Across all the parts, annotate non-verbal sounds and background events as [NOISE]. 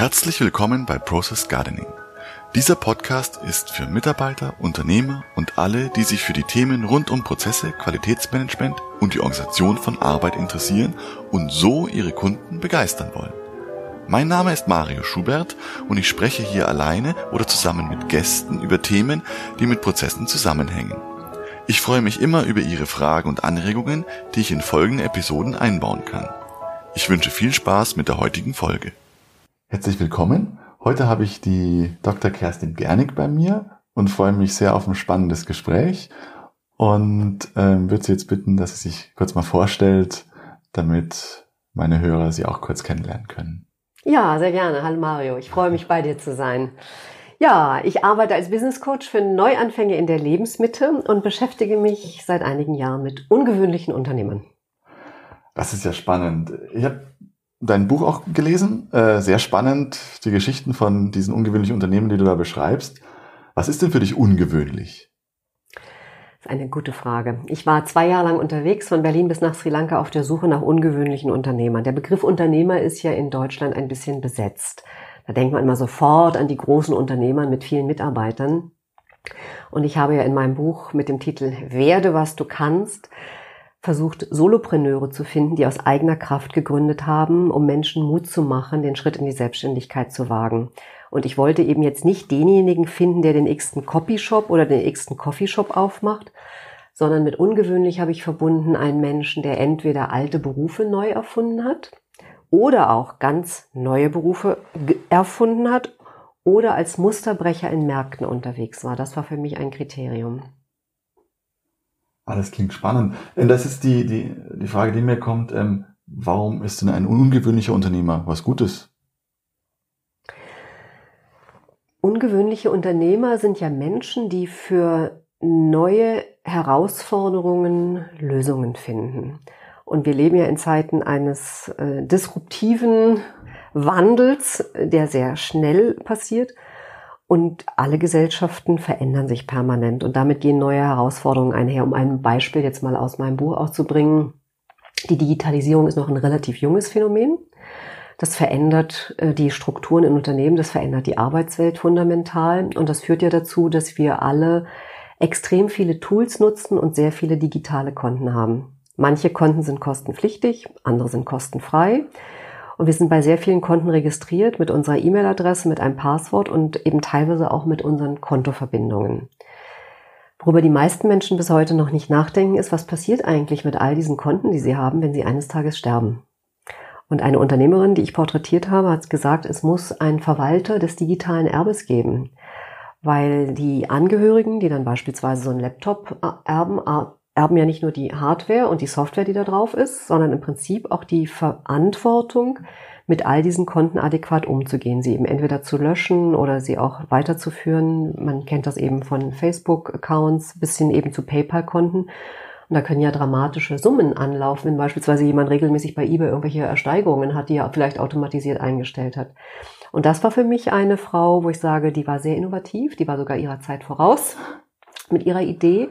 Herzlich willkommen bei Process Gardening. Dieser Podcast ist für Mitarbeiter, Unternehmer und alle, die sich für die Themen rund um Prozesse, Qualitätsmanagement und die Organisation von Arbeit interessieren und so ihre Kunden begeistern wollen. Mein Name ist Mario Schubert und ich spreche hier alleine oder zusammen mit Gästen über Themen, die mit Prozessen zusammenhängen. Ich freue mich immer über Ihre Fragen und Anregungen, die ich in folgende Episoden einbauen kann. Ich wünsche viel Spaß mit der heutigen Folge. Herzlich willkommen. Heute habe ich die Dr. Kerstin Gernig bei mir und freue mich sehr auf ein spannendes Gespräch und ähm, würde Sie jetzt bitten, dass sie sich kurz mal vorstellt, damit meine Hörer Sie auch kurz kennenlernen können. Ja, sehr gerne. Hallo Mario, ich freue mich bei dir zu sein. Ja, ich arbeite als Business Coach für Neuanfänge in der Lebensmitte und beschäftige mich seit einigen Jahren mit ungewöhnlichen Unternehmen. Das ist ja spannend. Ich habe dein Buch auch gelesen. Äh, sehr spannend, die Geschichten von diesen ungewöhnlichen Unternehmen, die du da beschreibst. Was ist denn für dich ungewöhnlich? Das ist eine gute Frage. Ich war zwei Jahre lang unterwegs von Berlin bis nach Sri Lanka auf der Suche nach ungewöhnlichen Unternehmern. Der Begriff Unternehmer ist ja in Deutschland ein bisschen besetzt. Da denkt man immer sofort an die großen Unternehmer mit vielen Mitarbeitern. Und ich habe ja in meinem Buch mit dem Titel Werde, was du kannst versucht, Solopreneure zu finden, die aus eigener Kraft gegründet haben, um Menschen Mut zu machen, den Schritt in die Selbstständigkeit zu wagen. Und ich wollte eben jetzt nicht denjenigen finden, der den x-ten Copyshop oder den x-ten Coffeeshop aufmacht, sondern mit ungewöhnlich habe ich verbunden einen Menschen, der entweder alte Berufe neu erfunden hat oder auch ganz neue Berufe erfunden hat oder als Musterbrecher in Märkten unterwegs war. Das war für mich ein Kriterium. Ah, das klingt spannend. Und das ist die, die, die Frage, die mir kommt, ähm, warum ist denn ein ungewöhnlicher Unternehmer was Gutes? Ungewöhnliche Unternehmer sind ja Menschen, die für neue Herausforderungen Lösungen finden. Und wir leben ja in Zeiten eines äh, disruptiven Wandels, der sehr schnell passiert. Und alle Gesellschaften verändern sich permanent und damit gehen neue Herausforderungen einher. Um ein Beispiel jetzt mal aus meinem Buch auch zu bringen. Die Digitalisierung ist noch ein relativ junges Phänomen. Das verändert äh, die Strukturen in Unternehmen, das verändert die Arbeitswelt fundamental und das führt ja dazu, dass wir alle extrem viele Tools nutzen und sehr viele digitale Konten haben. Manche Konten sind kostenpflichtig, andere sind kostenfrei. Und wir sind bei sehr vielen Konten registriert mit unserer E-Mail-Adresse, mit einem Passwort und eben teilweise auch mit unseren Kontoverbindungen. Worüber die meisten Menschen bis heute noch nicht nachdenken, ist, was passiert eigentlich mit all diesen Konten, die sie haben, wenn sie eines Tages sterben. Und eine Unternehmerin, die ich porträtiert habe, hat gesagt, es muss einen Verwalter des digitalen Erbes geben, weil die Angehörigen, die dann beispielsweise so einen Laptop erben, erben ja nicht nur die Hardware und die Software, die da drauf ist, sondern im Prinzip auch die Verantwortung, mit all diesen Konten adäquat umzugehen, sie eben entweder zu löschen oder sie auch weiterzuführen. Man kennt das eben von Facebook-Accounts bis hin eben zu PayPal-Konten. Und da können ja dramatische Summen anlaufen, wenn beispielsweise jemand regelmäßig bei eBay irgendwelche Ersteigerungen hat, die er vielleicht automatisiert eingestellt hat. Und das war für mich eine Frau, wo ich sage, die war sehr innovativ, die war sogar ihrer Zeit voraus mit ihrer Idee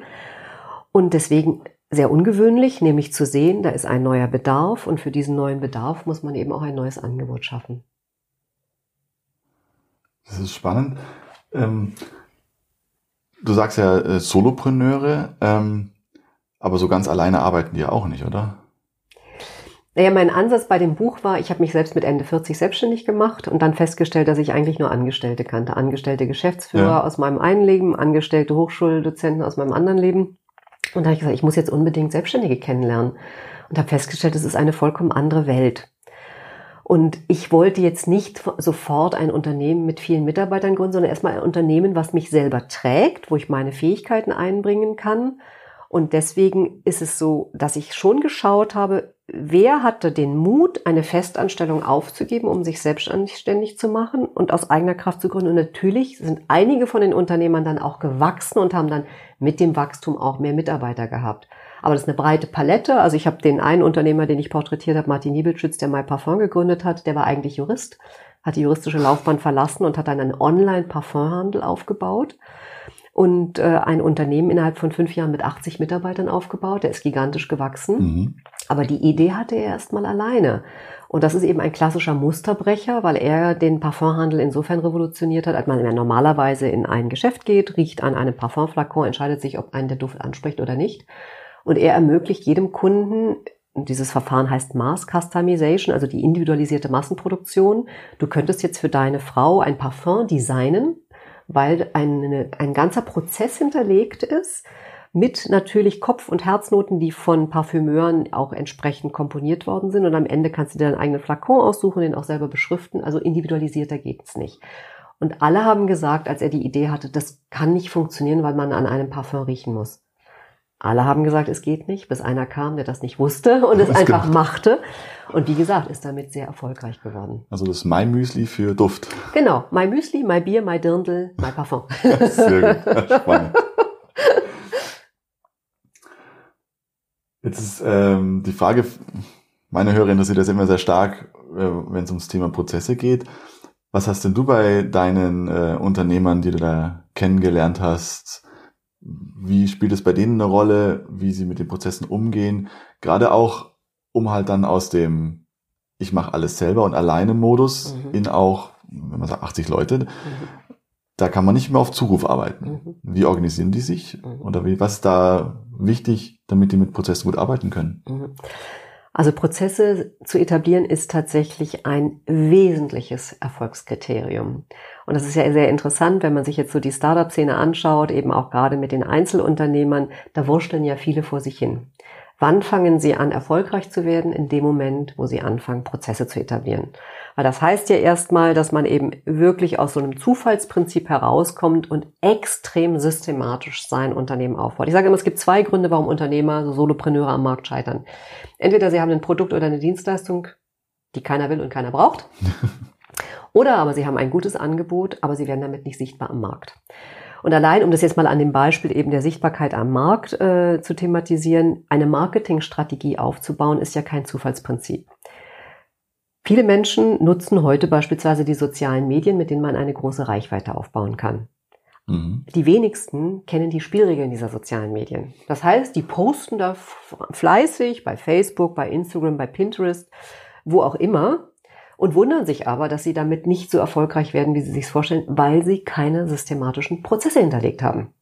und deswegen sehr ungewöhnlich, nämlich zu sehen, da ist ein neuer Bedarf und für diesen neuen Bedarf muss man eben auch ein neues Angebot schaffen. Das ist spannend. Ähm, du sagst ja äh, Solopreneure, ähm, aber so ganz alleine arbeiten die ja auch nicht, oder? Naja, mein Ansatz bei dem Buch war, ich habe mich selbst mit Ende 40 selbstständig gemacht und dann festgestellt, dass ich eigentlich nur Angestellte kannte. Angestellte Geschäftsführer ja. aus meinem einen Leben, angestellte Hochschuldozenten aus meinem anderen Leben. Und da habe ich gesagt, ich muss jetzt unbedingt Selbstständige kennenlernen. Und habe festgestellt, es ist eine vollkommen andere Welt. Und ich wollte jetzt nicht sofort ein Unternehmen mit vielen Mitarbeitern gründen, sondern erstmal ein Unternehmen, was mich selber trägt, wo ich meine Fähigkeiten einbringen kann. Und deswegen ist es so, dass ich schon geschaut habe, wer hatte den Mut, eine Festanstellung aufzugeben, um sich selbstständig zu machen und aus eigener Kraft zu gründen. Und natürlich sind einige von den Unternehmern dann auch gewachsen und haben dann mit dem Wachstum auch mehr Mitarbeiter gehabt. Aber das ist eine breite Palette. Also ich habe den einen Unternehmer, den ich porträtiert habe, Martin Niebelschütz, der My Parfum gegründet hat, der war eigentlich Jurist, hat die juristische Laufbahn verlassen und hat dann einen Online-Parfumhandel aufgebaut und äh, ein Unternehmen innerhalb von fünf Jahren mit 80 Mitarbeitern aufgebaut. Der ist gigantisch gewachsen. Mhm. Aber die Idee hatte er erstmal alleine. Und das ist eben ein klassischer Musterbrecher, weil er den Parfumhandel insofern revolutioniert hat, als man ja normalerweise in ein Geschäft geht, riecht an einem Parfumflakon, entscheidet sich, ob einen der Duft anspricht oder nicht. Und er ermöglicht jedem Kunden dieses Verfahren heißt Mass Customization, also die individualisierte Massenproduktion. Du könntest jetzt für deine Frau ein Parfum designen, weil eine, ein ganzer Prozess hinterlegt ist, mit natürlich Kopf- und Herznoten, die von Parfümeuren auch entsprechend komponiert worden sind. Und am Ende kannst du dir deinen eigenen Flakon aussuchen, den auch selber beschriften. Also individualisierter geht's nicht. Und alle haben gesagt, als er die Idee hatte, das kann nicht funktionieren, weil man an einem Parfum riechen muss. Alle haben gesagt, es geht nicht, bis einer kam, der das nicht wusste und es einfach genau. machte. Und wie gesagt, ist damit sehr erfolgreich geworden. Also das My Müsli für Duft. Genau, My Müsli, My Bier, My Dirndl, My Parfum. sehr gut, spannend. Jetzt ist ähm, die Frage, meine Hörer interessiert das immer sehr stark, äh, wenn es ums Thema Prozesse geht. Was hast denn du bei deinen äh, Unternehmern, die du da kennengelernt hast, wie spielt es bei denen eine Rolle, wie sie mit den Prozessen umgehen? Gerade auch, um halt dann aus dem ich mache alles selber und alleine Modus mhm. in auch, wenn man sagt 80 Leute, mhm. da kann man nicht mehr auf Zuruf arbeiten. Mhm. Wie organisieren die sich? Mhm. Oder wie, was ist da wichtig, damit die mit Prozessen gut arbeiten können? Mhm. Also Prozesse zu etablieren ist tatsächlich ein wesentliches Erfolgskriterium. Und das ist ja sehr interessant, wenn man sich jetzt so die Startup-Szene anschaut, eben auch gerade mit den Einzelunternehmern, da wurschteln ja viele vor sich hin. Wann fangen sie an, erfolgreich zu werden? In dem Moment, wo sie anfangen, Prozesse zu etablieren. Weil das heißt ja erstmal, dass man eben wirklich aus so einem Zufallsprinzip herauskommt und extrem systematisch sein Unternehmen aufbaut. Ich sage immer, es gibt zwei Gründe, warum Unternehmer, so Solopreneure am Markt scheitern. Entweder sie haben ein Produkt oder eine Dienstleistung, die keiner will und keiner braucht. [LAUGHS] Oder aber sie haben ein gutes Angebot, aber sie werden damit nicht sichtbar am Markt. Und allein, um das jetzt mal an dem Beispiel eben der Sichtbarkeit am Markt äh, zu thematisieren, eine Marketingstrategie aufzubauen, ist ja kein Zufallsprinzip. Viele Menschen nutzen heute beispielsweise die sozialen Medien, mit denen man eine große Reichweite aufbauen kann. Mhm. Die wenigsten kennen die Spielregeln dieser sozialen Medien. Das heißt, die posten da fleißig bei Facebook, bei Instagram, bei Pinterest, wo auch immer, und wundern sich aber, dass sie damit nicht so erfolgreich werden, wie sie sich vorstellen, weil sie keine systematischen Prozesse hinterlegt haben.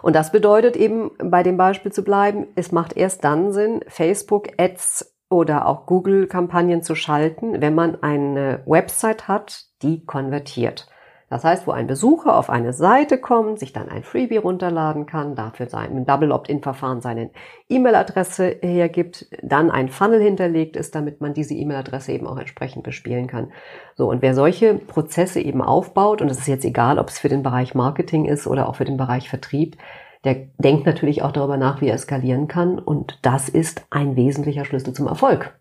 Und das bedeutet eben, bei dem Beispiel zu bleiben, es macht erst dann Sinn, Facebook-Ads oder auch Google-Kampagnen zu schalten, wenn man eine Website hat, die konvertiert. Das heißt, wo ein Besucher auf eine Seite kommt, sich dann ein Freebie runterladen kann, dafür sein Double Opt-in-Verfahren seine E-Mail-Adresse hergibt, dann ein Funnel hinterlegt ist, damit man diese E-Mail-Adresse eben auch entsprechend bespielen kann. So, und wer solche Prozesse eben aufbaut, und es ist jetzt egal, ob es für den Bereich Marketing ist oder auch für den Bereich Vertrieb, der denkt natürlich auch darüber nach, wie er skalieren kann. Und das ist ein wesentlicher Schlüssel zum Erfolg.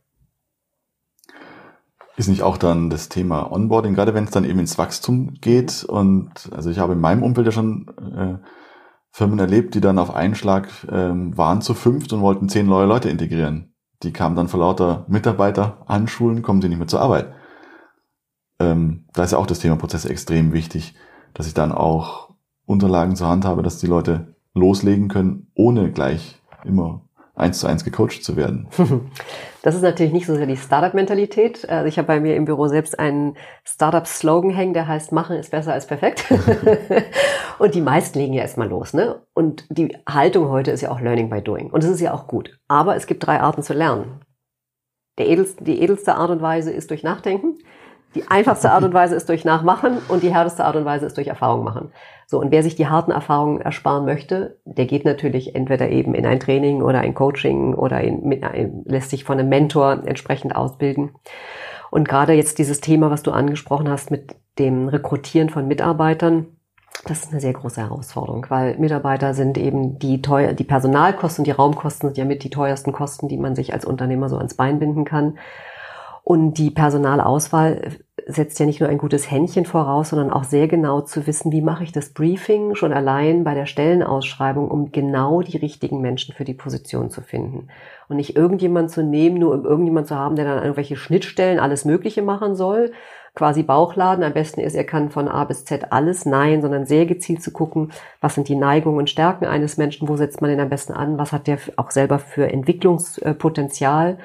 Ist nicht auch dann das Thema Onboarding, gerade wenn es dann eben ins Wachstum geht? Und also ich habe in meinem Umfeld ja schon äh, Firmen erlebt, die dann auf einen Schlag ähm, waren zu fünft und wollten zehn neue Leute integrieren. Die kamen dann vor lauter Mitarbeiter anschulen, kommen sie nicht mehr zur Arbeit. Ähm, da ist ja auch das Thema Prozesse extrem wichtig, dass ich dann auch Unterlagen zur Hand habe, dass die Leute loslegen können, ohne gleich immer eins zu eins gecoacht zu werden. [LAUGHS] Das ist natürlich nicht so sehr die Startup-Mentalität. Also ich habe bei mir im Büro selbst einen Startup-Slogan hängen, der heißt, machen ist besser als perfekt. [LAUGHS] und die meisten legen ja erstmal los. Ne? Und die Haltung heute ist ja auch Learning by Doing. Und das ist ja auch gut. Aber es gibt drei Arten zu lernen. Der edelste, die edelste Art und Weise ist durch Nachdenken. Die einfachste Art und Weise ist durch Nachmachen und die härteste Art und Weise ist durch Erfahrung machen. So, und wer sich die harten Erfahrungen ersparen möchte, der geht natürlich entweder eben in ein Training oder ein Coaching oder in, mit, lässt sich von einem Mentor entsprechend ausbilden. Und gerade jetzt dieses Thema, was du angesprochen hast mit dem Rekrutieren von Mitarbeitern, das ist eine sehr große Herausforderung, weil Mitarbeiter sind eben die teuer, die Personalkosten, die Raumkosten sind ja mit die teuersten Kosten, die man sich als Unternehmer so ans Bein binden kann. Und die Personalauswahl setzt ja nicht nur ein gutes Händchen voraus, sondern auch sehr genau zu wissen, wie mache ich das Briefing schon allein bei der Stellenausschreibung, um genau die richtigen Menschen für die Position zu finden. Und nicht irgendjemand zu nehmen, nur um irgendjemand zu haben, der dann irgendwelche Schnittstellen alles Mögliche machen soll, quasi Bauchladen. Am besten ist, er kann von A bis Z alles. Nein, sondern sehr gezielt zu gucken, was sind die Neigungen und Stärken eines Menschen, wo setzt man den am besten an, was hat der auch selber für Entwicklungspotenzial.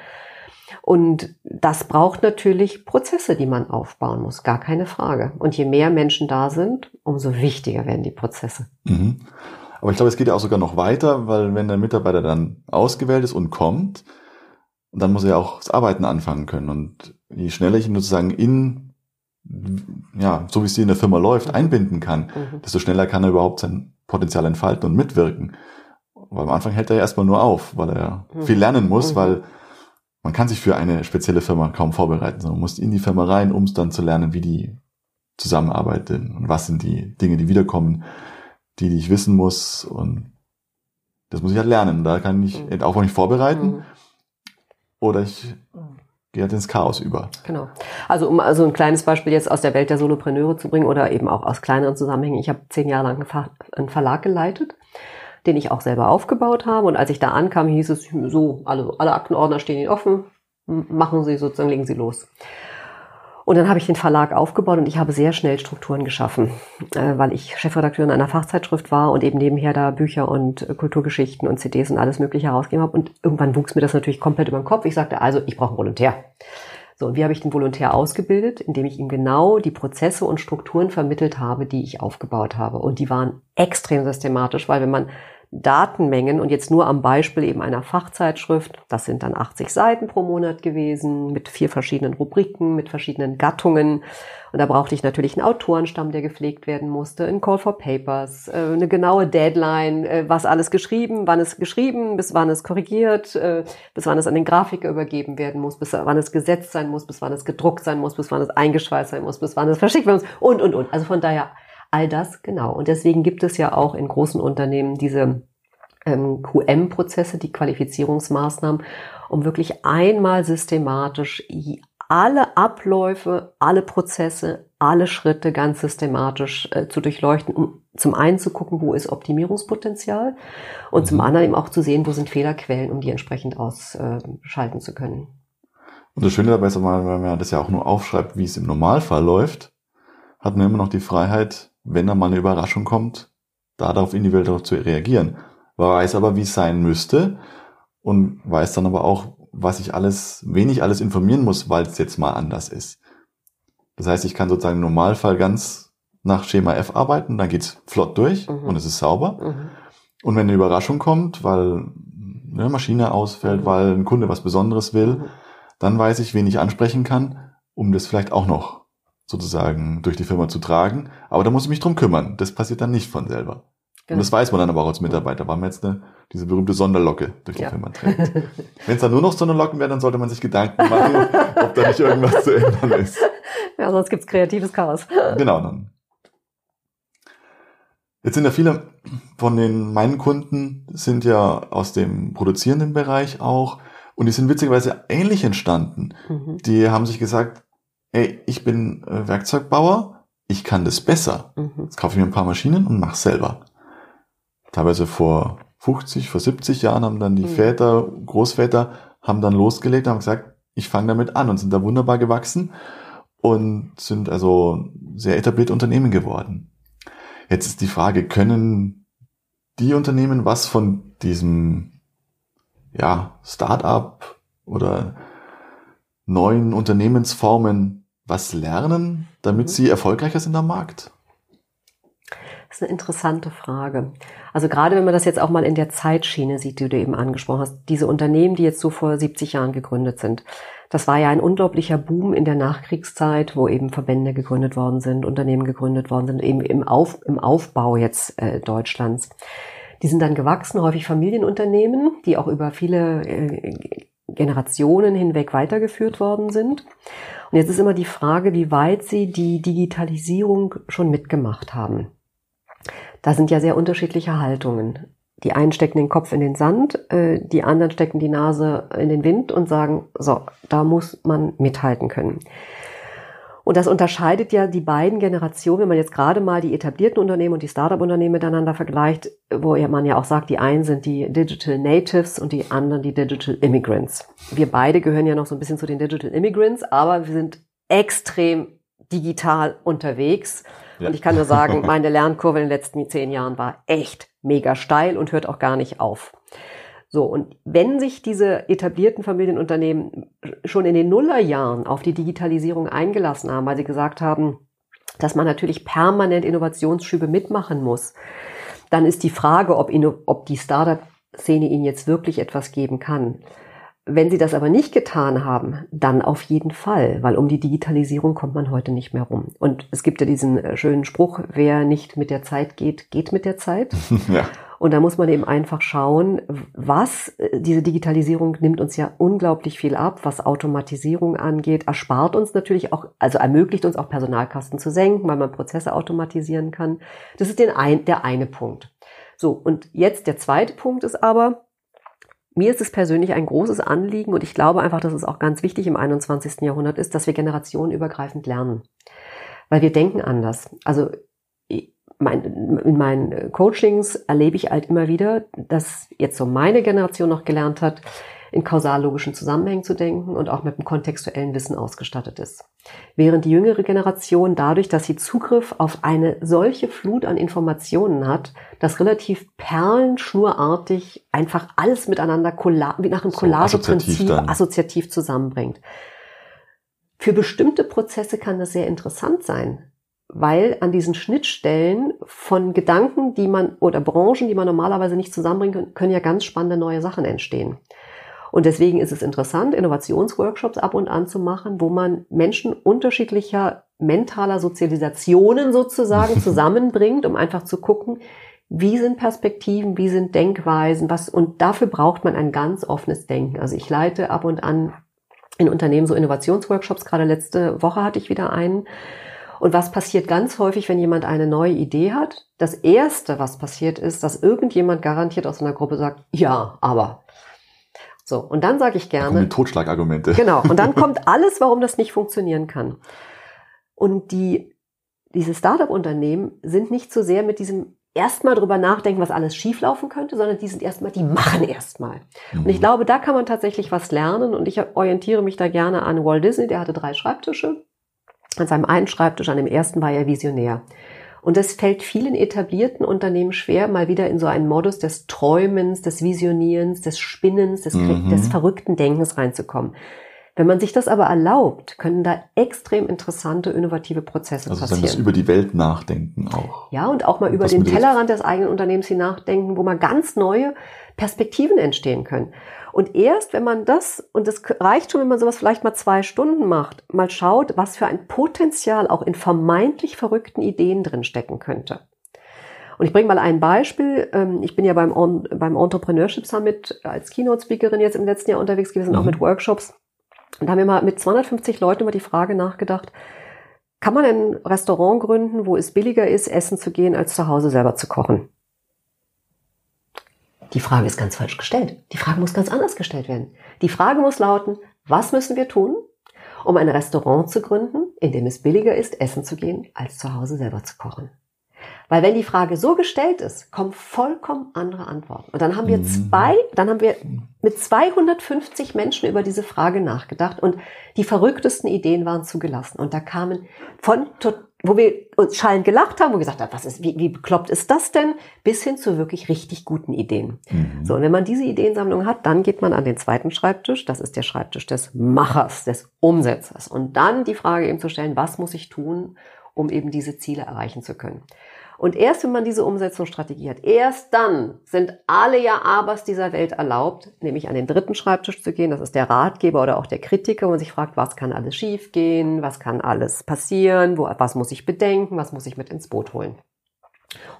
Und das braucht natürlich Prozesse, die man aufbauen muss, gar keine Frage. Und je mehr Menschen da sind, umso wichtiger werden die Prozesse. Mhm. Aber ich glaube, es geht ja auch sogar noch weiter, weil wenn der Mitarbeiter dann ausgewählt ist und kommt, dann muss er ja auch das Arbeiten anfangen können. Und je schneller ich ihn sozusagen in, ja, so wie es hier in der Firma läuft, einbinden kann, mhm. desto schneller kann er überhaupt sein Potenzial entfalten und mitwirken. Weil am Anfang hält er ja erstmal nur auf, weil er mhm. viel lernen muss, mhm. weil man kann sich für eine spezielle Firma kaum vorbereiten, sondern man muss in die Firma rein, um es dann zu lernen, wie die zusammenarbeiten und was sind die Dinge, die wiederkommen, die, die ich wissen muss und das muss ich halt lernen. Da kann ich mhm. auch nicht vorbereiten mhm. oder ich gehe halt ins Chaos über. Genau. Also um also ein kleines Beispiel jetzt aus der Welt der Solopreneure zu bringen oder eben auch aus kleineren Zusammenhängen. Ich habe zehn Jahre lang einen Verlag geleitet den ich auch selber aufgebaut habe. Und als ich da ankam, hieß es so, alle, alle Aktenordner stehen Ihnen offen, machen Sie sozusagen, legen Sie los. Und dann habe ich den Verlag aufgebaut und ich habe sehr schnell Strukturen geschaffen, äh, weil ich Chefredakteurin einer Fachzeitschrift war und eben nebenher da Bücher und Kulturgeschichten und CDs und alles Mögliche herausgegeben habe. Und irgendwann wuchs mir das natürlich komplett über den Kopf. Ich sagte, also ich brauche einen Volontär. So, und wie habe ich den Volontär ausgebildet? Indem ich ihm genau die Prozesse und Strukturen vermittelt habe, die ich aufgebaut habe. Und die waren extrem systematisch, weil wenn man Datenmengen und jetzt nur am Beispiel eben einer Fachzeitschrift, das sind dann 80 Seiten pro Monat gewesen, mit vier verschiedenen Rubriken, mit verschiedenen Gattungen. Und da brauchte ich natürlich einen Autorenstamm, der gepflegt werden musste, ein Call for Papers, äh, eine genaue Deadline, äh, was alles geschrieben, wann es geschrieben, bis wann es korrigiert, äh, bis wann es an den Grafiker übergeben werden muss, bis wann es gesetzt sein muss, bis wann es gedruckt sein muss, bis wann es eingeschweißt sein muss, bis wann es verschickt werden muss und, und, und. Also von daher All das, genau. Und deswegen gibt es ja auch in großen Unternehmen diese ähm, QM-Prozesse, die Qualifizierungsmaßnahmen, um wirklich einmal systematisch alle Abläufe, alle Prozesse, alle Schritte ganz systematisch äh, zu durchleuchten, um zum einen zu gucken, wo ist Optimierungspotenzial und mhm. zum anderen eben auch zu sehen, wo sind Fehlerquellen, um die entsprechend ausschalten zu können. Und das Schöne dabei ist, wenn man das ja auch nur aufschreibt, wie es im Normalfall läuft, hat man immer noch die Freiheit, wenn da mal eine Überraschung kommt, darauf individuell darauf zu reagieren. Weiß aber, wie es sein müsste und weiß dann aber auch, was ich alles, wen ich alles informieren muss, weil es jetzt mal anders ist. Das heißt, ich kann sozusagen im Normalfall ganz nach Schema F arbeiten, dann geht's flott durch mhm. und es ist sauber. Mhm. Und wenn eine Überraschung kommt, weil eine Maschine ausfällt, mhm. weil ein Kunde was Besonderes will, mhm. dann weiß ich, wen ich ansprechen kann, um das vielleicht auch noch sozusagen durch die Firma zu tragen. Aber da muss ich mich drum kümmern. Das passiert dann nicht von selber. Genau. Und das weiß man dann aber auch als Mitarbeiter, weil man jetzt eine, diese berühmte Sonderlocke durch die ja. Firma trägt. [LAUGHS] Wenn es dann nur noch Sonderlocken wäre, dann sollte man sich Gedanken machen, [LAUGHS] ob da nicht irgendwas zu ändern ist. Ja, sonst gibt's kreatives Chaos. [LAUGHS] Genau, dann. Jetzt sind ja viele von den meinen Kunden sind ja aus dem produzierenden Bereich auch und die sind witzigerweise ähnlich entstanden. Mhm. Die haben sich gesagt, ey, ich bin äh, Werkzeugbauer, ich kann das besser. Mhm. Jetzt kaufe ich mir ein paar Maschinen und mache selber. Teilweise vor 50, vor 70 Jahren haben dann die mhm. Väter, Großväter, haben dann losgelegt und haben gesagt, ich fange damit an und sind da wunderbar gewachsen und sind also sehr etablierte Unternehmen geworden. Jetzt ist die Frage, können die Unternehmen was von diesem ja, Start-up oder neuen Unternehmensformen was lernen, damit mhm. sie erfolgreicher sind am Markt? Das ist eine interessante Frage. Also gerade wenn man das jetzt auch mal in der Zeitschiene sieht, die du eben angesprochen hast, diese Unternehmen, die jetzt so vor 70 Jahren gegründet sind, das war ja ein unglaublicher Boom in der Nachkriegszeit, wo eben Verbände gegründet worden sind, Unternehmen gegründet worden sind, eben im, Auf, im Aufbau jetzt äh, Deutschlands. Die sind dann gewachsen, häufig Familienunternehmen, die auch über viele äh, Generationen hinweg weitergeführt worden sind. Und jetzt ist immer die Frage, wie weit Sie die Digitalisierung schon mitgemacht haben. Da sind ja sehr unterschiedliche Haltungen. Die einen stecken den Kopf in den Sand, äh, die anderen stecken die Nase in den Wind und sagen, so, da muss man mithalten können. Und das unterscheidet ja die beiden Generationen, wenn man jetzt gerade mal die etablierten Unternehmen und die Startup-Unternehmen miteinander vergleicht, wo man ja auch sagt, die einen sind die Digital Natives und die anderen die Digital Immigrants. Wir beide gehören ja noch so ein bisschen zu den Digital Immigrants, aber wir sind extrem digital unterwegs. Ja. Und ich kann nur sagen, meine Lernkurve in den letzten zehn Jahren war echt mega steil und hört auch gar nicht auf. So, und wenn sich diese etablierten Familienunternehmen schon in den Nullerjahren auf die Digitalisierung eingelassen haben, weil sie gesagt haben, dass man natürlich permanent Innovationsschübe mitmachen muss, dann ist die Frage, ob, ob die Startup-Szene ihnen jetzt wirklich etwas geben kann. Wenn sie das aber nicht getan haben, dann auf jeden Fall, weil um die Digitalisierung kommt man heute nicht mehr rum. Und es gibt ja diesen äh, schönen Spruch, wer nicht mit der Zeit geht, geht mit der Zeit. [LAUGHS] Ja. Und da muss man eben einfach schauen, was äh, diese Digitalisierung nimmt uns ja unglaublich viel ab, was Automatisierung angeht, erspart uns natürlich auch, also ermöglicht uns auch Personalkosten zu senken, weil man Prozesse automatisieren kann. Das ist den ein, der eine Punkt. So, und jetzt der zweite Punkt ist aber, mir ist es persönlich ein großes Anliegen und ich glaube einfach, dass es auch ganz wichtig im 21. Jahrhundert ist, dass wir generationenübergreifend lernen. Weil wir denken anders. Also mein, in meinen Coachings erlebe ich halt immer wieder, dass jetzt so meine Generation noch gelernt hat, in kausal-logischen Zusammenhängen zu denken und auch mit einem kontextuellen Wissen ausgestattet ist. Während die jüngere Generation dadurch, dass sie Zugriff auf eine solche Flut an Informationen hat, das relativ perlenschnurartig einfach alles miteinander wie nach einem so Collageprinzip assoziativ, assoziativ zusammenbringt. Für bestimmte Prozesse kann das sehr interessant sein, weil an diesen Schnittstellen von Gedanken, die man oder Branchen, die man normalerweise nicht zusammenbringen kann, können ja ganz spannende neue Sachen entstehen. Und deswegen ist es interessant, Innovationsworkshops ab und an zu machen, wo man Menschen unterschiedlicher mentaler Sozialisationen sozusagen [LAUGHS] zusammenbringt, um einfach zu gucken, wie sind Perspektiven, wie sind Denkweisen, was, und dafür braucht man ein ganz offenes Denken. Also ich leite ab und an in Unternehmen so Innovationsworkshops. Gerade letzte Woche hatte ich wieder einen und was passiert ganz häufig, wenn jemand eine neue Idee hat? Das erste, was passiert ist, dass irgendjemand garantiert aus einer Gruppe sagt, ja, aber. So, und dann sage ich gerne. Die Totschlagargumente. Genau. Und dann [LAUGHS] kommt alles, warum das nicht funktionieren kann. Und die, diese Startup-Unternehmen sind nicht so sehr mit diesem erstmal drüber nachdenken, was alles schieflaufen könnte, sondern die sind erstmal, die machen erstmal. Mhm. Und ich mhm. glaube, da kann man tatsächlich was lernen. Und ich orientiere mich da gerne an Walt Disney, der hatte drei Schreibtische an seinem einen Schreibtisch, an dem ersten war er Visionär. Und es fällt vielen etablierten Unternehmen schwer, mal wieder in so einen Modus des Träumens, des Visionierens, des Spinnens, des, mhm. des verrückten Denkens reinzukommen. Wenn man sich das aber erlaubt, können da extrem interessante, innovative Prozesse also passieren. Also über die Welt nachdenken auch. Ja, und auch mal über den Tellerrand des eigenen Unternehmens hinachdenken, wo mal ganz neue Perspektiven entstehen können. Und erst, wenn man das, und das reicht schon, wenn man sowas vielleicht mal zwei Stunden macht, mal schaut, was für ein Potenzial auch in vermeintlich verrückten Ideen drin stecken könnte. Und ich bringe mal ein Beispiel. Ähm, ich bin ja beim, beim Entrepreneurship Summit als Keynote-Speakerin jetzt im letzten Jahr unterwegs gewesen, mhm. auch mit Workshops. Und da haben wir mal mit 250 Leuten über die Frage nachgedacht, kann man ein Restaurant gründen, wo es billiger ist, essen zu gehen, als zu Hause selber zu kochen? Die Frage ist ganz falsch gestellt. Die Frage muss ganz anders gestellt werden. Die Frage muss lauten, was müssen wir tun, um ein Restaurant zu gründen, in dem es billiger ist, essen zu gehen, als zu Hause selber zu kochen? Weil wenn die Frage so gestellt ist, kommen vollkommen andere Antworten. Und dann haben wir mhm. zwei, dann haben wir mit 250 Menschen über diese Frage nachgedacht und die verrücktesten Ideen waren zugelassen. Und da kamen von, wo wir uns schallend gelacht haben, wo wir gesagt haben, was ist, wie, wie bekloppt ist das denn? Bis hin zu wirklich richtig guten Ideen. Mhm. So, und wenn man diese Ideensammlung hat, dann geht man an den zweiten Schreibtisch. Das ist der Schreibtisch des Machers, des Umsetzers. Und dann die Frage eben zu stellen, was muss ich tun, um eben diese Ziele erreichen zu können? Und erst wenn man diese Umsetzungsstrategie hat, erst dann sind alle Ja-Abers dieser Welt erlaubt, nämlich an den dritten Schreibtisch zu gehen. Das ist der Ratgeber oder auch der Kritiker, wo man sich fragt, was kann alles schiefgehen, was kann alles passieren, wo, was muss ich bedenken, was muss ich mit ins Boot holen.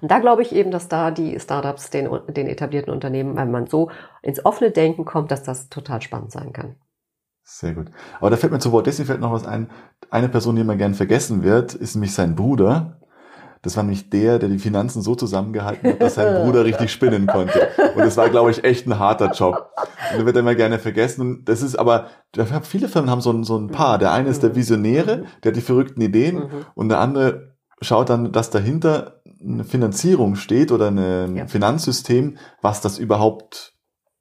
Und da glaube ich eben, dass da die Startups den, den etablierten Unternehmen, wenn man so ins offene Denken kommt, dass das total spannend sein kann. Sehr gut. Aber da fällt mir zu Walt Disney fällt noch was ein. Eine Person, die immer gern vergessen wird, ist nämlich sein Bruder. Das war nämlich der, der die Finanzen so zusammengehalten hat, dass sein [LAUGHS] Bruder richtig spinnen konnte. Und das war, glaube ich, echt ein harter Job. Und der wird immer gerne vergessen. Und das ist aber, viele Firmen haben so ein, so ein Paar. Der eine ist der Visionäre, der hat die verrückten Ideen. Mhm. Und der andere schaut dann, dass dahinter eine Finanzierung steht oder ein ja. Finanzsystem, was das überhaupt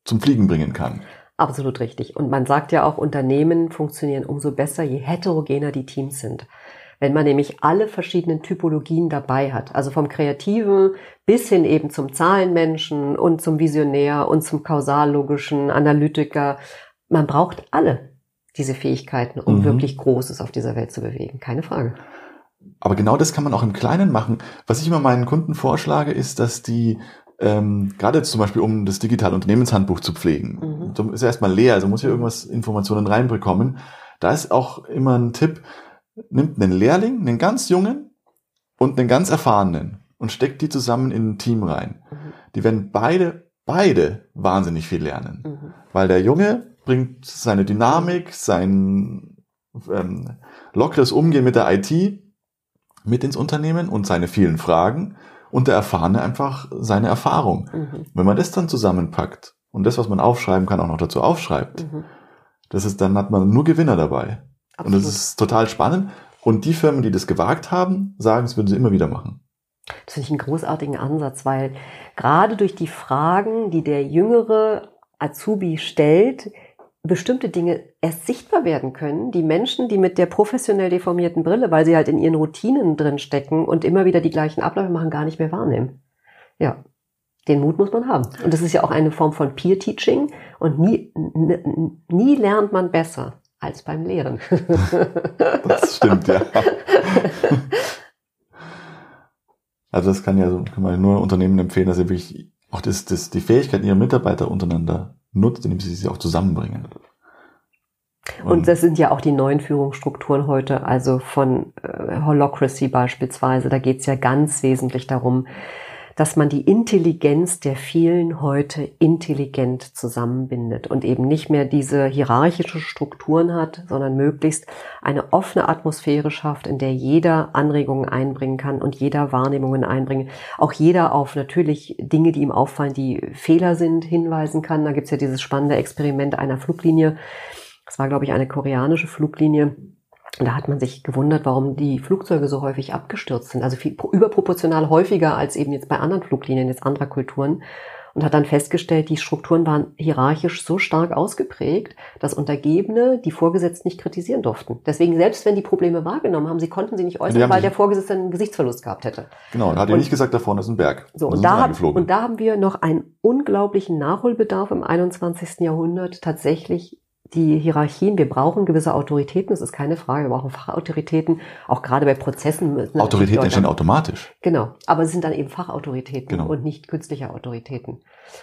zum Fliegen bringen kann. Absolut richtig. Und man sagt ja auch, Unternehmen funktionieren umso besser, je heterogener die Teams sind. Wenn man nämlich alle verschiedenen Typologien dabei hat, also vom Kreativen bis hin eben zum Zahlenmenschen und zum Visionär und zum kausallogischen Analytiker. Man braucht alle diese Fähigkeiten, um mhm. wirklich Großes auf dieser Welt zu bewegen. Keine Frage. Aber genau das kann man auch im Kleinen machen. Was ich immer meinen Kunden vorschlage, ist, dass die ähm, gerade jetzt zum Beispiel, um das digitale Unternehmenshandbuch zu pflegen, mhm. ist erstmal leer, also muss ja irgendwas Informationen reinbekommen. Da ist auch immer ein Tipp, nimmt einen Lehrling, einen ganz jungen und einen ganz erfahrenen und steckt die zusammen in ein Team rein. Mhm. Die werden beide, beide wahnsinnig viel lernen. Mhm. Weil der Junge bringt seine Dynamik, sein ähm, lockeres Umgehen mit der IT mit ins Unternehmen und seine vielen Fragen und der Erfahrene einfach seine Erfahrung. Mhm. Wenn man das dann zusammenpackt und das, was man aufschreiben kann, auch noch dazu aufschreibt, mhm. das ist, dann hat man nur Gewinner dabei. Absolut. Und das ist total spannend. Und die Firmen, die das gewagt haben, sagen, es würden sie immer wieder machen. Das finde ich einen großartigen Ansatz, weil gerade durch die Fragen, die der jüngere Azubi stellt, bestimmte Dinge erst sichtbar werden können. Die Menschen, die mit der professionell deformierten Brille, weil sie halt in ihren Routinen drin stecken und immer wieder die gleichen Abläufe machen, gar nicht mehr wahrnehmen. Ja, den Mut muss man haben. Und das ist ja auch eine Form von Peer-Teaching und nie, nie lernt man besser als beim Lehren. [LAUGHS] Das stimmt, ja. Also das kann ja so, kann man nur Unternehmen empfehlen, dass sie wirklich auch das, das, die Fähigkeiten ihrer Mitarbeiter untereinander nutzt, indem sie sie auch zusammenbringen. Und, und das sind ja auch die neuen Führungsstrukturen heute, also von äh, Holocracy beispielsweise. Da geht es ja ganz wesentlich darum, dass man die Intelligenz der vielen heute intelligent zusammenbindet und eben nicht mehr diese hierarchische Strukturen hat, sondern möglichst eine offene Atmosphäre schafft, in der jeder Anregungen einbringen kann und jeder Wahrnehmungen einbringen. Auch jeder auf natürlich Dinge, die ihm auffallen, die Fehler sind, hinweisen kann. Da gibt's ja dieses spannende Experiment einer Fluglinie. Das war, glaube ich, eine koreanische Fluglinie da hat man sich gewundert, warum die Flugzeuge so häufig abgestürzt sind. Also viel, überproportional häufiger als eben jetzt bei anderen Fluglinien jetzt anderer Kulturen. Und hat dann festgestellt, die Strukturen waren hierarchisch so stark ausgeprägt, dass Untergebene die Vorgesetzten nicht kritisieren durften. Deswegen, selbst wenn die Probleme wahrgenommen haben, sie konnten sie nicht äußern, weil der Vorgesetzte einen Gesichtsverlust gehabt hätte. Genau, und hat ja nicht gesagt, da vorne ist ein Berg. So, und da, hat, und da haben wir noch einen unglaublichen Nachholbedarf im 21. Jahrhundert, tatsächlich die Hierarchien, wir brauchen gewisse Autoritäten, das ist keine Frage, wir brauchen Fachautoritäten, auch gerade bei Prozessen. Autoritäten entstehen automatisch. Genau, aber es sind dann eben Fachautoritäten genau. und nicht künstliche Autoritäten.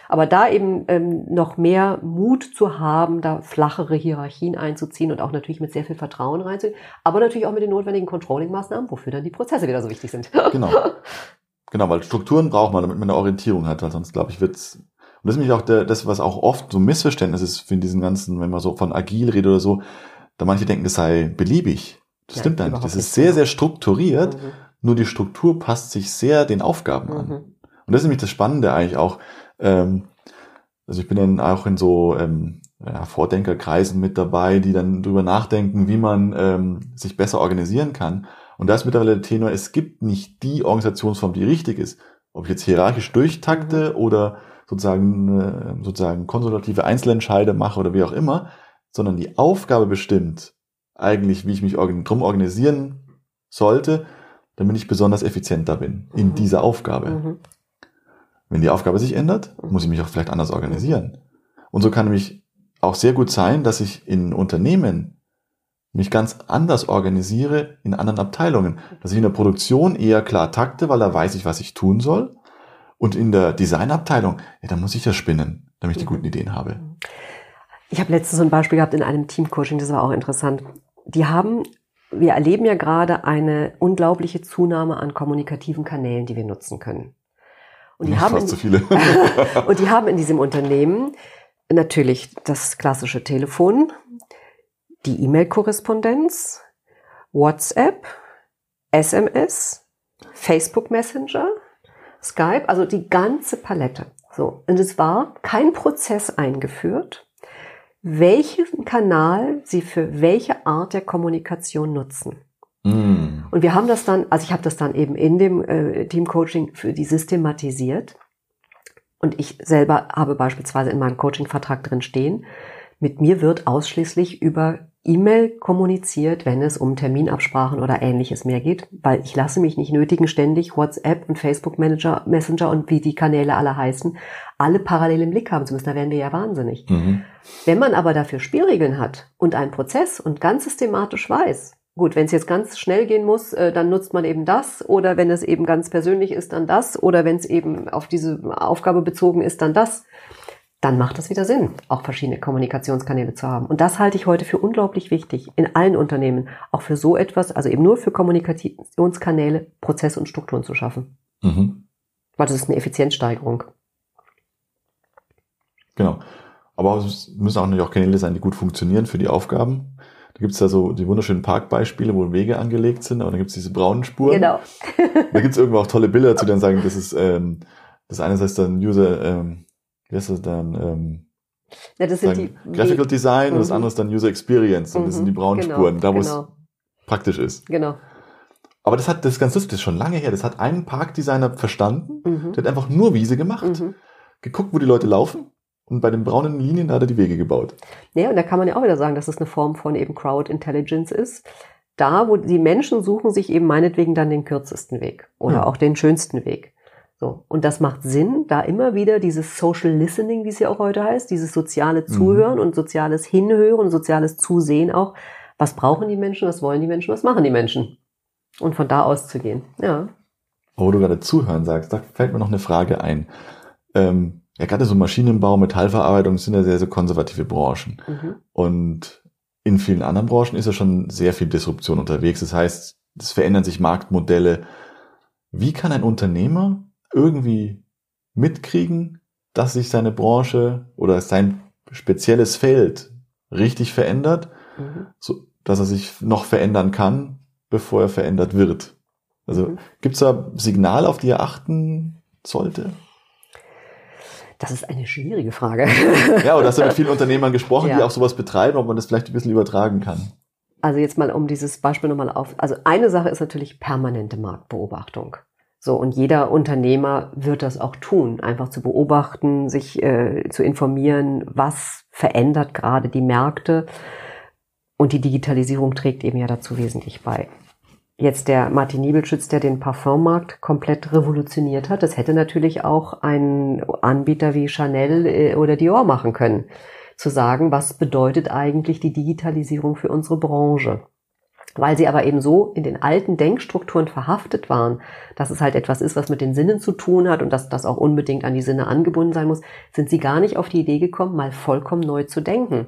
Aber da eben ähm, noch mehr Mut zu haben, da flachere Hierarchien einzuziehen und auch natürlich mit sehr viel Vertrauen reinzuziehen, aber natürlich auch mit den notwendigen Controlling-Maßnahmen, wofür dann die Prozesse wieder so wichtig sind. Genau. [LAUGHS] Genau, weil Strukturen braucht man, damit man eine Orientierung hat, weil sonst, glaube ich, wird's und das ist nämlich auch der, das, was auch oft so ein Missverständnis ist für diesen ganzen, wenn man so von agil redet oder so, da manche denken, das sei beliebig. Das ja, stimmt dann nicht. Das ist sehr, sehr strukturiert, mhm. nur die Struktur passt sich sehr den Aufgaben an. Mhm. Und das ist nämlich das Spannende eigentlich auch. Ähm, also ich bin dann auch in so ähm, ja, Vordenkerkreisen mit dabei, die dann drüber nachdenken, wie man ähm, sich besser organisieren kann. Und da ist mittlerweile der Tenor, es gibt nicht die Organisationsform, die richtig ist. Ob ich jetzt hierarchisch durchtakte mhm. oder sozusagen, sozusagen konsulative Einzelentscheide mache oder wie auch immer, sondern die Aufgabe bestimmt eigentlich, wie ich mich drum organisieren sollte, damit ich besonders effizienter bin in mhm. dieser Aufgabe. Mhm. Wenn die Aufgabe sich ändert, muss ich mich auch vielleicht anders organisieren. Und so kann nämlich auch sehr gut sein, dass ich in Unternehmen mich ganz anders organisiere in anderen Abteilungen. Dass ich in der Produktion eher klar takte, weil da weiß ich, was ich tun soll. Und in der Designabteilung, ja, da muss ich ja spinnen, damit ich die guten Ideen habe. Ich habe letztens so ein Beispiel gehabt in einem Teamcoaching, das war auch interessant. Die haben, wir erleben ja gerade eine unglaubliche Zunahme an kommunikativen Kanälen, die wir nutzen können. Und die, haben in, zu [LAUGHS] viele. und die haben in diesem Unternehmen natürlich das klassische Telefon, die E-Mail-Korrespondenz, WhatsApp, SMS, Facebook Messenger, Skype, also die ganze Palette. So. Und es war kein Prozess eingeführt, welchen Kanal sie für welche Art der Kommunikation nutzen. Mm. Und wir haben das dann, also ich habe das dann eben in dem äh, Teamcoaching für die systematisiert. Und ich selber habe beispielsweise in meinem Coaching-Vertrag drin stehen, mit mir wird ausschließlich über E-Mail kommuniziert, wenn es um Terminabsprachen oder ähnliches mehr geht, weil ich lasse mich nicht nötigen, ständig WhatsApp und Facebook Manager, Messenger und wie die Kanäle alle heißen, alle parallel im Blick haben zu müssen. Da wären wir ja wahnsinnig. Mhm. Wenn man aber dafür Spielregeln hat und einen Prozess und ganz systematisch weiß, gut, wenn es jetzt ganz schnell gehen muss, äh, dann nutzt man eben das oder wenn es eben ganz persönlich ist, dann das oder wenn es eben auf diese Aufgabe bezogen ist, dann das dann macht es wieder Sinn, auch verschiedene Kommunikationskanäle zu haben. Und das halte ich heute für unglaublich wichtig in allen Unternehmen, auch für so etwas, also eben nur für Kommunikationskanäle, Prozesse und Strukturen zu schaffen. Mhm. Weil das ist eine Effizienzsteigerung. Genau. Aber es müssen auch natürlich auch Kanäle sein, die gut funktionieren für die Aufgaben. Da gibt es ja so die wunderschönen Parkbeispiele, wo Wege angelegt sind, aber dann gibt es diese braunen Spuren. Genau. da gibt es irgendwo auch tolle Bilder zu, dann sagen, das ist ähm, das eine heißt dann User ähm, das dann? Ähm, ja, das sind die, Graphical Design mhm. und das mhm. andere ist dann User Experience und das sind die mhm. braunen genau, Spuren, da wo genau. es praktisch ist. Genau. Aber das hat, das ist ganz lustig, das ist schon lange her, das hat ein Parkdesigner verstanden, mhm. der hat einfach nur Wiese gemacht, mhm. geguckt, wo die Leute laufen und bei den braunen Linien hat er die Wege gebaut. Ja, und da kann man ja auch wieder sagen, dass es eine Form von eben Crowd Intelligence ist. Da, wo die Menschen suchen sich eben meinetwegen dann den kürzesten Weg oder ja. auch den schönsten Weg. So. Und das macht Sinn, da immer wieder dieses Social Listening, wie es ja auch heute heißt, dieses soziale Zuhören mhm. und soziales Hinhören, soziales Zusehen auch. Was brauchen die Menschen? Was wollen die Menschen? Was machen die Menschen? Und von da auszugehen. Ja. Wo du gerade Zuhören sagst, da fällt mir noch eine Frage ein. Ähm, ja, gerade so Maschinenbau, Metallverarbeitung sind ja sehr, sehr konservative Branchen. Mhm. Und in vielen anderen Branchen ist ja schon sehr viel Disruption unterwegs. Das heißt, es verändern sich Marktmodelle. Wie kann ein Unternehmer irgendwie mitkriegen, dass sich seine Branche oder sein spezielles Feld richtig verändert, mhm. so dass er sich noch verändern kann, bevor er verändert wird. Also mhm. gibt es da Signale, auf die er achten sollte? Das ist eine schwierige Frage. [LAUGHS] ja, oder hast du mit vielen [LAUGHS] Unternehmern gesprochen, ja. die auch sowas betreiben, ob man das vielleicht ein bisschen übertragen kann? Also jetzt mal um dieses Beispiel nochmal auf. Also eine Sache ist natürlich permanente Marktbeobachtung. So, und jeder Unternehmer wird das auch tun, einfach zu beobachten, sich äh, zu informieren, was verändert gerade die Märkte. Und die Digitalisierung trägt eben ja dazu wesentlich bei. Jetzt der Martin Niebelschütz, der den Parfummarkt komplett revolutioniert hat, das hätte natürlich auch ein Anbieter wie Chanel äh, oder Dior machen können. Zu sagen, was bedeutet eigentlich die Digitalisierung für unsere Branche? Weil sie aber eben so in den alten Denkstrukturen verhaftet waren, dass es halt etwas ist, was mit den Sinnen zu tun hat und dass das auch unbedingt an die Sinne angebunden sein muss, sind sie gar nicht auf die Idee gekommen, mal vollkommen neu zu denken.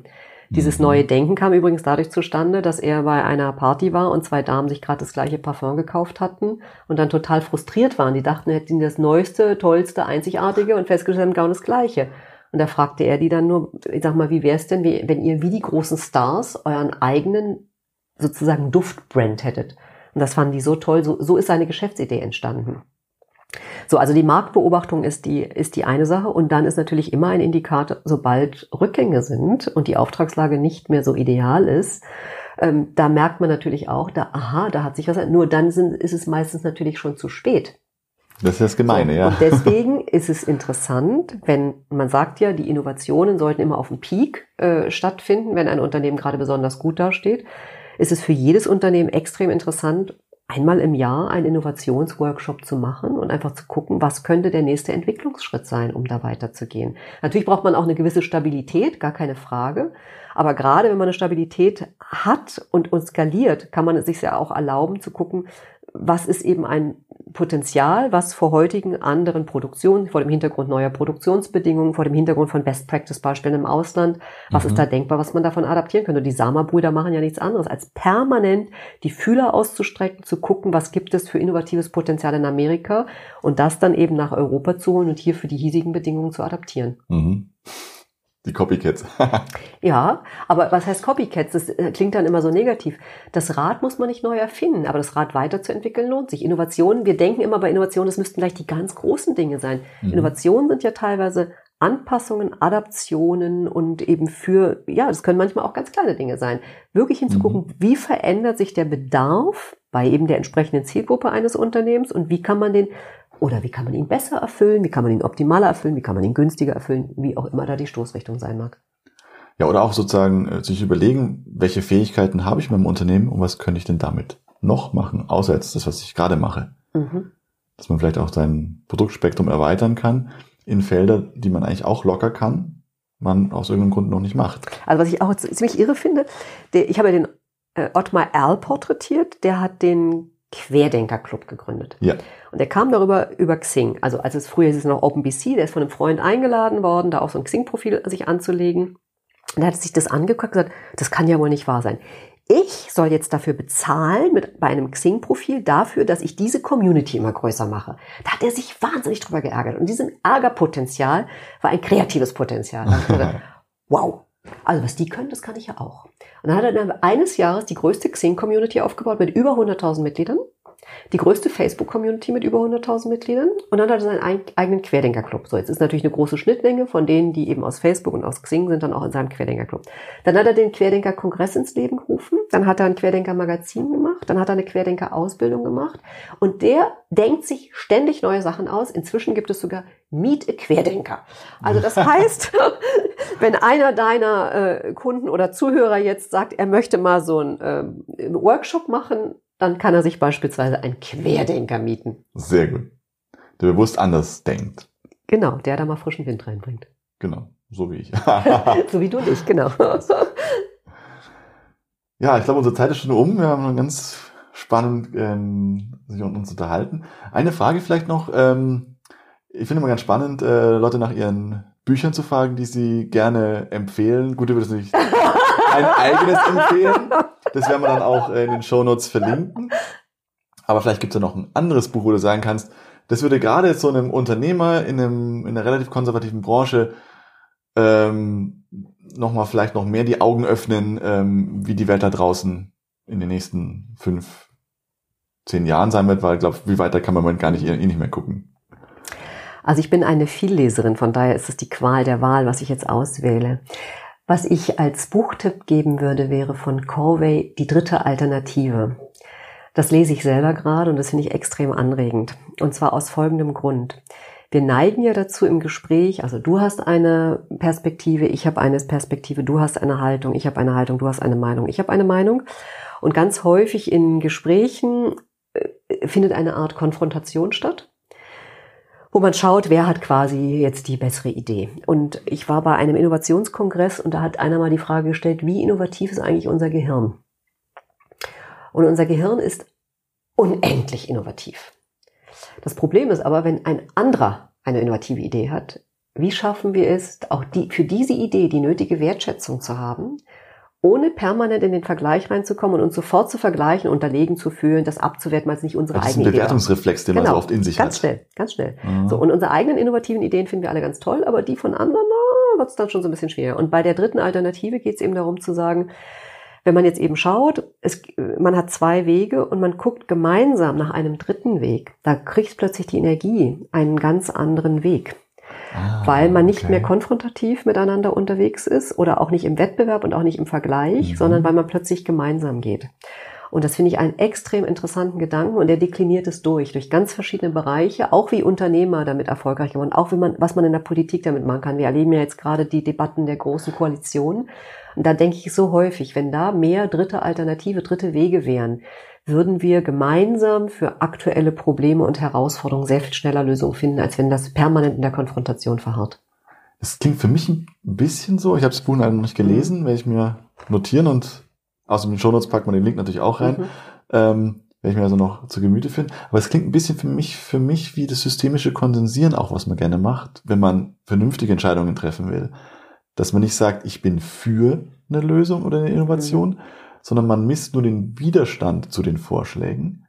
Dieses mhm. neue Denken kam übrigens dadurch zustande, dass er bei einer Party war und zwei Damen sich gerade das gleiche Parfum gekauft hatten und dann total frustriert waren. Die dachten, er hätten das Neueste, Tollste, Einzigartige und festgestellt haben, genau das Gleiche. Und da fragte er die dann nur, ich sag mal, wie wäre es denn, wenn ihr wie die großen Stars euren eigenen sozusagen Duftbrand hättet. Und das fanden die so toll. So, so ist seine Geschäftsidee entstanden. So, also die Marktbeobachtung ist die, ist die eine Sache. Und dann ist natürlich immer ein Indikator, sobald Rückgänge sind und die Auftragslage nicht mehr so ideal ist, ähm, da merkt man natürlich auch, da, aha, da hat sich was, nur dann sind, ist es meistens natürlich schon zu spät. Das ist das Gemeine, so, ja. Und deswegen [LAUGHS] ist es interessant, wenn man sagt ja, die Innovationen sollten immer auf dem Peak äh, stattfinden, wenn ein Unternehmen gerade besonders gut dasteht ist es für jedes Unternehmen extrem interessant, einmal im Jahr einen Innovationsworkshop zu machen und einfach zu gucken, was könnte der nächste Entwicklungsschritt sein, um da weiterzugehen. Natürlich braucht man auch eine gewisse Stabilität, gar keine Frage. Aber gerade wenn man eine Stabilität hat und, und skaliert, kann man es sich ja auch erlauben zu gucken, was ist eben ein Potenzial, was vor heutigen anderen Produktionen, vor dem Hintergrund neuer Produktionsbedingungen, vor dem Hintergrund von Best Practice Beispielen im Ausland, was mhm. ist da denkbar, was man davon adaptieren könnte. Die Sama-Brüder machen ja nichts anderes, als permanent die Fühler auszustrecken, zu gucken, was gibt es für innovatives Potenzial in Amerika und das dann eben nach Europa zu holen und hier für die hiesigen Bedingungen zu adaptieren. Mhm. Die Copycats. [LAUGHS] ja, aber was heißt Copycats? Das äh, klingt dann immer so negativ. Das Rad muss man nicht neu erfinden, aber das Rad weiterzuentwickeln lohnt sich. Innovationen, wir denken immer bei Innovationen, das müssten gleich die ganz großen Dinge sein. Mhm. Innovationen sind ja teilweise Anpassungen, Adaptionen und eben für, ja, das können manchmal auch ganz kleine Dinge sein. Wirklich hinzugucken, mhm. wie verändert sich der Bedarf bei eben der entsprechenden Zielgruppe eines Unternehmens und wie kann man den oder wie kann man ihn besser erfüllen? Wie kann man ihn optimaler erfüllen? Wie kann man ihn günstiger erfüllen? Wie auch immer da die Stoßrichtung sein mag. Ja, oder auch sozusagen äh, sich überlegen, welche Fähigkeiten habe ich in meinem Unternehmen und was könnte ich denn damit noch machen, außer jetzt das, was ich gerade mache. Mhm. Dass man vielleicht auch sein Produktspektrum erweitern kann in Felder, die man eigentlich auch locker kann, man aus irgendeinem Grund noch nicht macht. Also was ich auch ziemlich irre finde, der, ich habe ja den äh, Ottmar Erl porträtiert, der hat den Querdenker-Club gegründet. Ja. Und der kam darüber über Xing. Also als es früher ist es noch OpenBC, der ist von einem Freund eingeladen worden, da auch so ein Xing-Profil sich anzulegen. Und er hat sich das angeguckt und gesagt, das kann ja wohl nicht wahr sein. Ich soll jetzt dafür bezahlen mit, bei einem Xing-Profil dafür, dass ich diese Community immer größer mache. Da hat er sich wahnsinnig drüber geärgert. Und diesem Ärgerpotenzial war ein kreatives Potenzial. [LAUGHS] Wow. Also was die können, das kann ich ja auch. Und dann hat er dann eines Jahres die größte Xing-Community aufgebaut mit über 100.000 Mitgliedern die größte Facebook-Community mit über 100.000 Mitgliedern und dann hat er seinen eigenen Querdenker-Club. So, jetzt ist natürlich eine große Schnittmenge von denen, die eben aus Facebook und aus Xing sind, dann auch in seinem Querdenker-Club. Dann hat er den Querdenker-Kongress ins Leben gerufen, dann hat er ein Querdenker-Magazin gemacht, dann hat er eine Querdenker-Ausbildung gemacht und der denkt sich ständig neue Sachen aus. Inzwischen gibt es sogar Meet a Querdenker. Also das heißt, [LAUGHS] wenn einer deiner äh, Kunden oder Zuhörer jetzt sagt, er möchte mal so einen äh, Workshop machen, dann kann er sich beispielsweise einen Querdenker mieten. Sehr gut. Der bewusst anders denkt. Genau, der da mal frischen Wind reinbringt. Genau, so wie ich. [LAUGHS] so wie du und ich, genau. ja, ich glaube, unsere Zeit ist schon um. Wir haben noch ganz spannend ähm, sich uns unterhalten. Eine Frage vielleicht noch. Ähm, ich finde immer ganz spannend, äh, Leute nach ihren Büchern zu fragen, die sie gerne empfehlen. Gut, ich würde es nicht ein eigenes empfehlen. Das werden wir dann auch in den Shownotes verlinken. Aber vielleicht gibt es ja noch ein anderes Buch, wo du sagen kannst, das würde gerade so einem Unternehmer in, einem, in einer relativ konservativen Branche ähm, nochmal vielleicht noch mehr die Augen öffnen, ähm, wie die Welt da draußen in den nächsten fünf, zehn Jahren sein wird, weil ich glaube, wie weiter kann man gar nicht, eh nicht mehr gucken. Also ich bin eine Vielleserin, von daher ist es die Qual der Wahl, was ich jetzt auswähle. Was ich als Buchtipp geben würde, wäre von Corvey Die dritte Alternative. Das lese ich selber gerade und das finde ich extrem anregend. Und zwar aus folgendem Grund. Wir neigen ja dazu im Gespräch, also du hast eine Perspektive, ich habe eine Perspektive, du hast eine Haltung, ich habe eine Haltung, du hast eine Meinung, ich habe eine Meinung. Und ganz häufig in Gesprächen äh, findet eine Art Konfrontation statt wo man schaut, wer hat quasi jetzt die bessere Idee. Und ich war bei einem Innovationskongress und da hat einer mal die Frage gestellt, wie innovativ ist eigentlich unser Gehirn? Und unser Gehirn ist unendlich innovativ. Das Problem ist aber, wenn ein anderer eine innovative Idee hat, wie schaffen wir es, auch die, für diese Idee die nötige Wertschätzung zu haben ohne permanent in den Vergleich reinzukommen und uns sofort zu vergleichen, unterlegen zu fühlen, das abzuwerten, weil es nicht unsere das eigene Idee ist ein Bewertungsreflex, den genau. man so oft in sich ganz hat. Ganz schnell, ganz schnell. Mhm. So, und unsere eigenen innovativen Ideen finden wir alle ganz toll, aber die von anderen, na, wird es dann schon so ein bisschen schwer. Und bei der dritten Alternative geht es eben darum zu sagen, wenn man jetzt eben schaut, es, man hat zwei Wege und man guckt gemeinsam nach einem dritten Weg, da kriegt plötzlich die Energie einen ganz anderen Weg. Ah, weil man nicht okay. mehr konfrontativ miteinander unterwegs ist oder auch nicht im Wettbewerb und auch nicht im Vergleich, mhm. sondern weil man plötzlich gemeinsam geht. Und das finde ich einen extrem interessanten Gedanken und er dekliniert es durch, durch ganz verschiedene Bereiche, auch wie Unternehmer damit erfolgreich geworden, auch wie man, was man in der Politik damit machen kann. Wir erleben ja jetzt gerade die Debatten der großen Koalitionen. Und da denke ich so häufig, wenn da mehr dritte Alternative, dritte Wege wären, würden wir gemeinsam für aktuelle Probleme und Herausforderungen sehr viel schneller Lösungen finden, als wenn das permanent in der Konfrontation verharrt. Das klingt für mich ein bisschen so. Ich habe das Buch noch nicht gelesen, mhm. werde ich mir notieren und aus den Shownotes packt man den Link natürlich auch rein. Mhm. Ähm, werde ich mir also noch zu Gemüte finden. Aber es klingt ein bisschen für mich, für mich wie das systemische Kondensieren auch, was man gerne macht, wenn man vernünftige Entscheidungen treffen will. Dass man nicht sagt, ich bin für eine Lösung oder eine Innovation, mhm sondern man misst nur den Widerstand zu den Vorschlägen.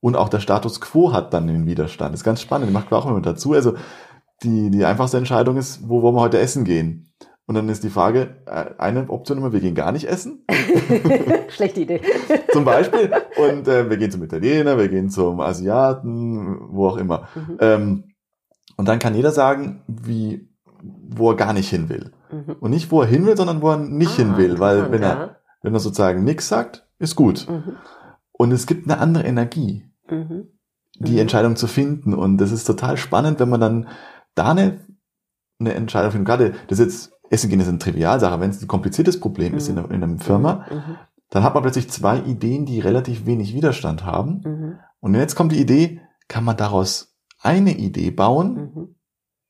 Und auch der Status quo hat dann den Widerstand. Das ist ganz spannend, macht auch immer mit dazu. Also die, die einfachste Entscheidung ist, wo wollen wir heute essen gehen? Und dann ist die Frage, äh, eine Option immer, wir gehen gar nicht essen. [LAUGHS] Schlechte Idee. [LAUGHS] zum Beispiel. Und äh, wir gehen zum Italiener, wir gehen zum Asiaten, wo auch immer. Mhm. Ähm, und dann kann jeder sagen, wie, wo er gar nicht hin will. Mhm. Und nicht, wo er hin will, sondern wo er nicht ah, hin will. Weil wenn er, wenn er sozusagen nichts sagt, ist gut. Mhm. Und es gibt eine andere Energie, mhm. die mhm. Entscheidung zu finden. Und das ist total spannend, wenn man dann da eine, eine Entscheidung findet. Gerade das ist jetzt Essen gehen ist eine Trivialsache. Wenn es ein kompliziertes Problem mhm. ist in, in einer Firma, mhm. mhm. dann hat man plötzlich zwei Ideen, die relativ wenig Widerstand haben. Mhm. Und jetzt kommt die Idee, kann man daraus eine Idee bauen, mhm.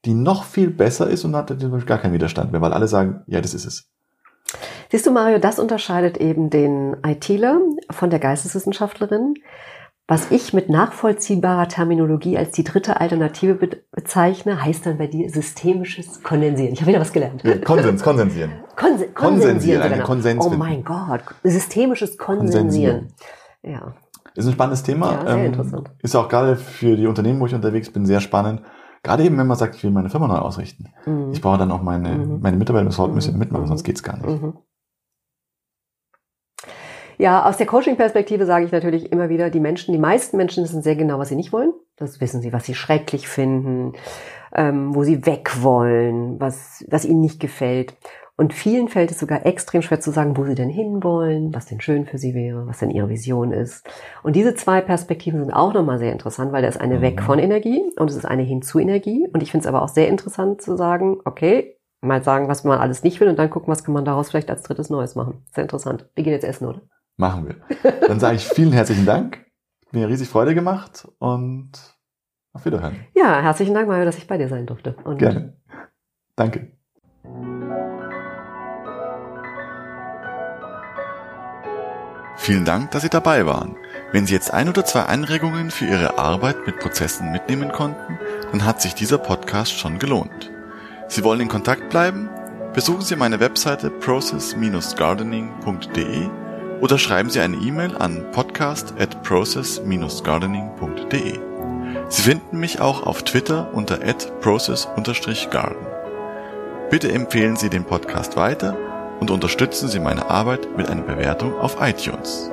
Die noch viel besser ist und hat gar keinen Widerstand mehr, weil alle sagen, ja, das ist es. Siehst du, Mario, das unterscheidet eben den ITler von der Geisteswissenschaftlerin. Was ich mit nachvollziehbarer Terminologie als die dritte Alternative bezeichne, heißt dann bei dir systemisches Kondensieren. Ich habe wieder was gelernt. Ja, Konsens, konsensieren. Konse konsensieren, eine Konsens Oh mein Gott, systemisches Konsensieren. Ja. Ist ein spannendes Thema. Ja, sehr ähm, interessant. Ist auch gerade für die Unternehmen, wo ich unterwegs bin, sehr spannend. Gerade eben, wenn man sagt, ich will meine Firma neu ausrichten. Mhm. Ich brauche dann auch meine, mhm. meine Mitarbeiter müssen mhm. mitmachen, sonst geht's gar nicht. Mhm. Ja, aus der Coaching-Perspektive sage ich natürlich immer wieder, die Menschen, die meisten Menschen wissen sehr genau, was sie nicht wollen. Das wissen sie, was sie schrecklich finden, ähm, wo sie weg wollen, was, was ihnen nicht gefällt. Und vielen fällt es sogar extrem schwer zu sagen, wo sie denn hinwollen, was denn schön für sie wäre, was denn ihre Vision ist. Und diese zwei Perspektiven sind auch nochmal sehr interessant, weil da ist eine weg mhm. von Energie und es ist eine hin zu Energie. Und ich finde es aber auch sehr interessant zu sagen, okay, mal sagen, was man alles nicht will und dann gucken, was kann man daraus vielleicht als drittes Neues machen. Sehr interessant. Wir gehen jetzt essen, oder? Machen wir. Dann sage ich vielen herzlichen Dank. Mir riesig Freude gemacht und auf Wiederhören. Ja, herzlichen Dank, Mario, dass ich bei dir sein durfte. Und Gerne. Danke. Vielen Dank, dass Sie dabei waren. Wenn Sie jetzt ein oder zwei Anregungen für Ihre Arbeit mit Prozessen mitnehmen konnten, dann hat sich dieser Podcast schon gelohnt. Sie wollen in Kontakt bleiben? Besuchen Sie meine Webseite process-gardening.de oder schreiben Sie eine E-Mail an podcast at process-gardening.de. Sie finden mich auch auf Twitter unter process-garden. Bitte empfehlen Sie den Podcast weiter und unterstützen Sie meine Arbeit mit einer Bewertung auf iTunes.